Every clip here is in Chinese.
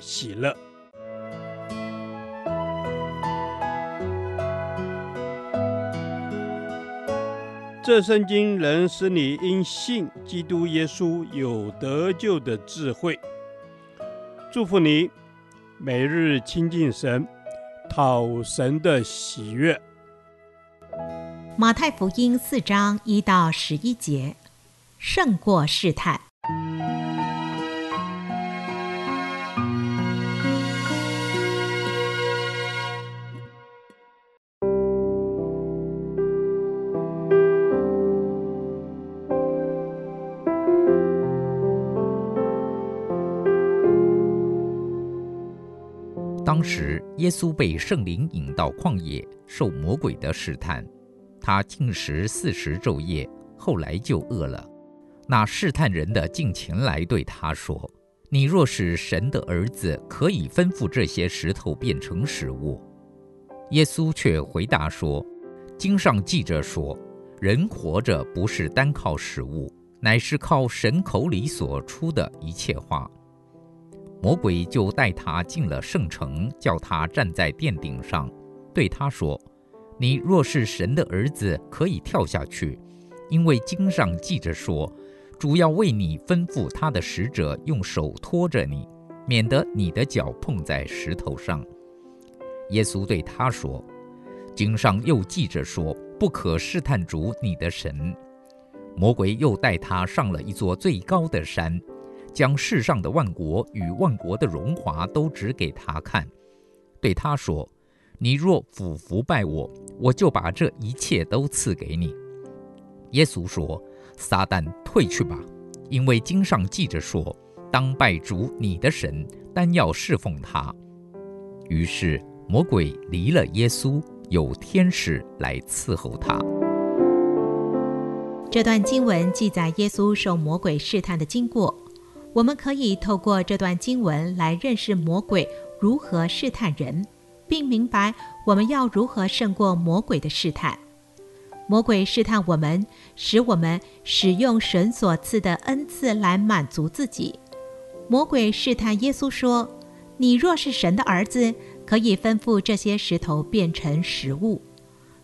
喜乐。这圣经能使你因信基督耶稣有得救的智慧。祝福你，每日亲近神，讨神的喜悦。马太福音四章一到十一节，胜过试探。当时，耶稣被圣灵引到旷野，受魔鬼的试探。他禁食四十昼夜，后来就饿了。那试探人的近前来对他说：“你若是神的儿子，可以吩咐这些石头变成食物。”耶稣却回答说：“经上记着说，人活着不是单靠食物，乃是靠神口里所出的一切话。”魔鬼就带他进了圣城，叫他站在殿顶上，对他说。你若是神的儿子，可以跳下去，因为经上记着说，主要为你吩咐他的使者用手托着你，免得你的脚碰在石头上。耶稣对他说：“经上又记着说，不可试探主你的神。”魔鬼又带他上了一座最高的山，将世上的万国与万国的荣华都指给他看，对他说。你若俯伏拜我，我就把这一切都赐给你。耶稣说：“撒旦退去吧，因为经上记着说，当拜主你的神，单要侍奉他。”于是魔鬼离了耶稣，有天使来伺候他。这段经文记载耶稣受魔鬼试探的经过，我们可以透过这段经文来认识魔鬼如何试探人。并明白我们要如何胜过魔鬼的试探。魔鬼试探我们，使我们使用神所赐的恩赐来满足自己。魔鬼试探耶稣说：“你若是神的儿子，可以吩咐这些石头变成食物。”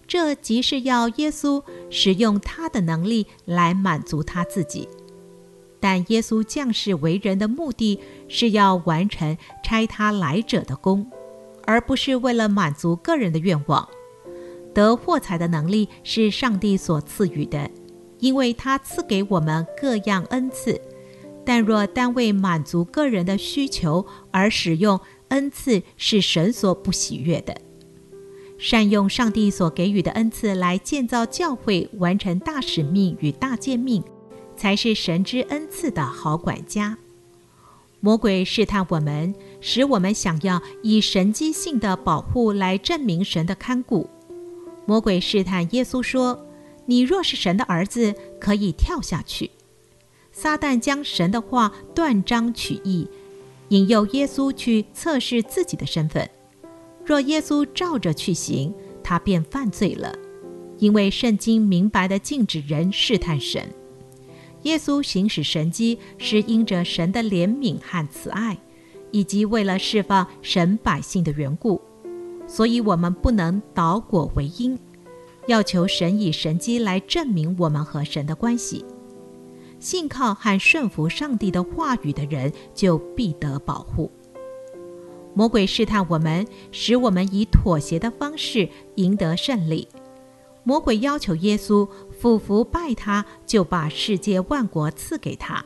这即是要耶稣使用他的能力来满足他自己。但耶稣降世为人的目的是要完成差他来者的工。而不是为了满足个人的愿望。得获财的能力是上帝所赐予的，因为他赐给我们各样恩赐。但若单为满足个人的需求而使用恩赐，是神所不喜悦的。善用上帝所给予的恩赐来建造教会，完成大使命与大诫命，才是神之恩赐的好管家。魔鬼试探我们，使我们想要以神迹性的保护来证明神的看顾。魔鬼试探耶稣说：“你若是神的儿子，可以跳下去。”撒旦将神的话断章取义，引诱耶稣去测试自己的身份。若耶稣照着去行，他便犯罪了，因为圣经明白的禁止人试探神。耶稣行使神迹，是因着神的怜悯和慈爱，以及为了释放神百姓的缘故。所以，我们不能倒果为因，要求神以神迹来证明我们和神的关系。信靠和顺服上帝的话语的人，就必得保护。魔鬼试探我们，使我们以妥协的方式赢得胜利。魔鬼要求耶稣。俯伏拜他，就把世界万国赐给他。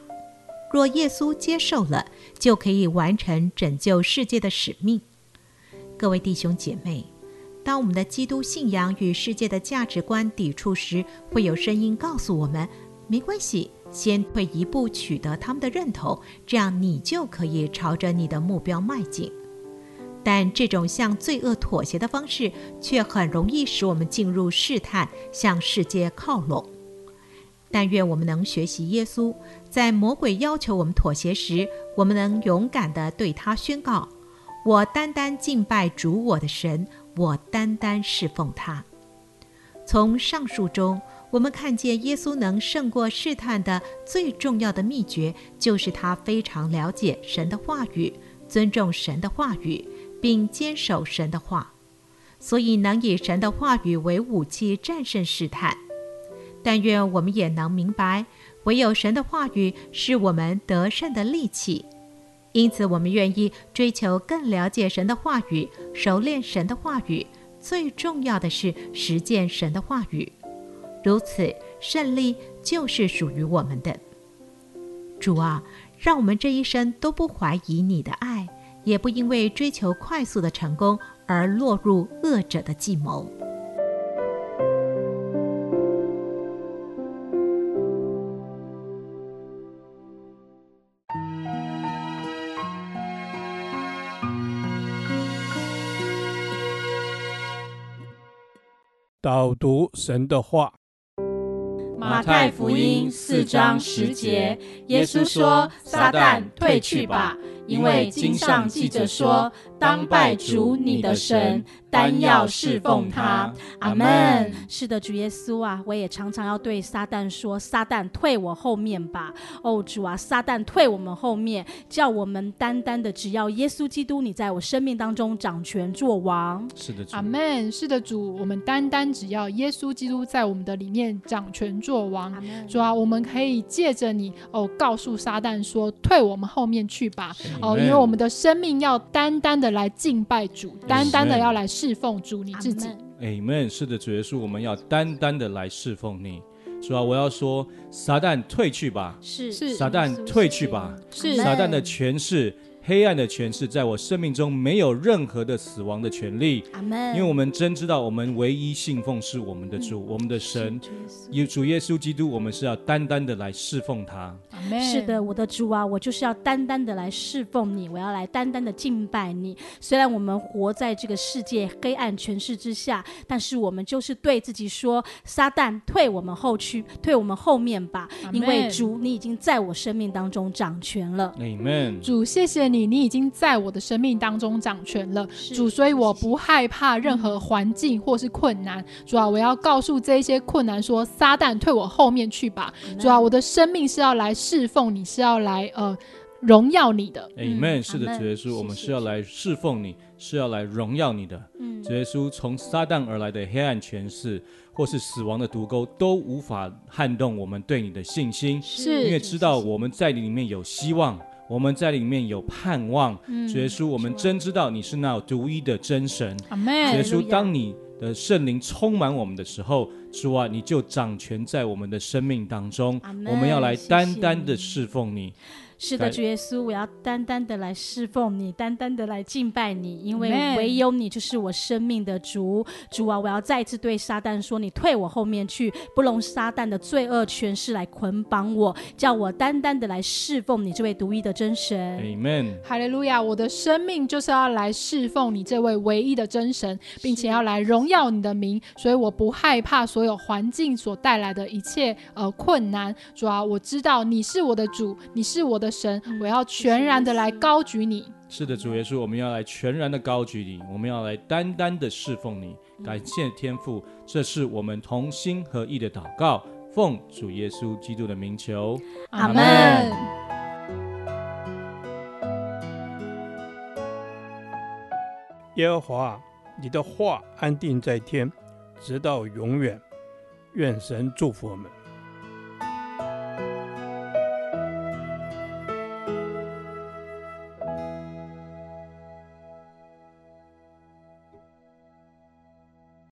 若耶稣接受了，就可以完成拯救世界的使命。各位弟兄姐妹，当我们的基督信仰与世界的价值观抵触时，会有声音告诉我们：没关系，先退一步取得他们的认同，这样你就可以朝着你的目标迈进。但这种向罪恶妥协的方式，却很容易使我们进入试探，向世界靠拢。但愿我们能学习耶稣，在魔鬼要求我们妥协时，我们能勇敢地对他宣告：“我单单敬拜主我的神，我单单侍奉他。”从上述中，我们看见耶稣能胜过试探的最重要的秘诀，就是他非常了解神的话语，尊重神的话语。并坚守神的话，所以能以神的话语为武器战胜试探。但愿我们也能明白，唯有神的话语是我们得胜的利器。因此，我们愿意追求更了解神的话语，熟练神的话语。最重要的是实践神的话语，如此胜利就是属于我们的。主啊，让我们这一生都不怀疑你的爱。也不因为追求快速的成功而落入恶者的计谋。导读神的话，马太福音四章十节，耶稣说：“撒旦，退去吧。”因为经上记着说，当拜主你的神，单要侍奉他。阿门。是的，主耶稣啊，我也常常要对撒旦说：“撒旦，退我后面吧！”哦，主啊，撒旦退我们后面，叫我们单单的只要耶稣基督，你在我生命当中掌权作王。是的，阿门。是的，主，我们单单只要耶稣基督在我们的里面掌权作王。主啊，我们可以借着你哦，告诉撒旦说：“退我们后面去吧。”哦，因为我们的生命要单单的来敬拜主，单单的要来侍奉主你自己。Amen。是的，主耶稣，我们要单单的来侍奉你。主啊，我要说，撒旦退去吧。是是，撒旦退去吧。是撒旦的权势。黑暗的权势在我生命中没有任何的死亡的权利。阿门。因为我们真知道，我们唯一信奉是我们的主，嗯、我们的神，有主耶稣基督。我们是要单单的来侍奉他。阿门。是的，我的主啊，我就是要单单的来侍奉你，我要来单单的敬拜你。虽然我们活在这个世界黑暗权势之下，但是我们就是对自己说：撒旦，退我们后去，退我们后面吧。因为主，你已经在我生命当中掌权了。阿门。主，谢谢你。你你已经在我的生命当中掌权了，主，所以我不害怕任何环境或是困难。主啊，我要告诉这些困难说：撒旦，退我后面去吧。主啊，我的生命是要来侍奉你，是要来呃荣耀你的。Amen。是的，主耶稣，我们是要来侍奉你，是要来荣耀你的。嗯，主耶稣，从撒旦而来的黑暗权势或是死亡的毒钩都无法撼动我们对你的信心，是因为知道我们在你里面有希望。我们在里面有盼望，耶稣，我们真知道你是那独一的真神。耶稣，当你的圣灵充满我们的时候，主啊，你就掌权在我们的生命当中。我们要来单单的侍奉你。是的，主耶稣，我要单单的来侍奉你，单单的来敬拜你，因为唯有你就是我生命的主。主啊，我要再一次对撒旦说：“你退我后面去，不容撒旦的罪恶权势来捆绑我，叫我单单的来侍奉你这位独一的真神。” Amen。哈利路亚！我的生命就是要来侍奉你这位唯一的真神，并且要来荣耀你的名，所以我不害怕所有环境所带来的一切呃困难。主啊，我知道你是我的主，你是我的。神，我要全然的来高举你。是的，主耶稣，我们要来全然的高举你，我们要来单单的侍奉你。感谢天父，这是我们同心合意的祷告，奉主耶稣基督的名求，阿门。耶和华，你的话安定在天，直到永远。愿神祝福我们。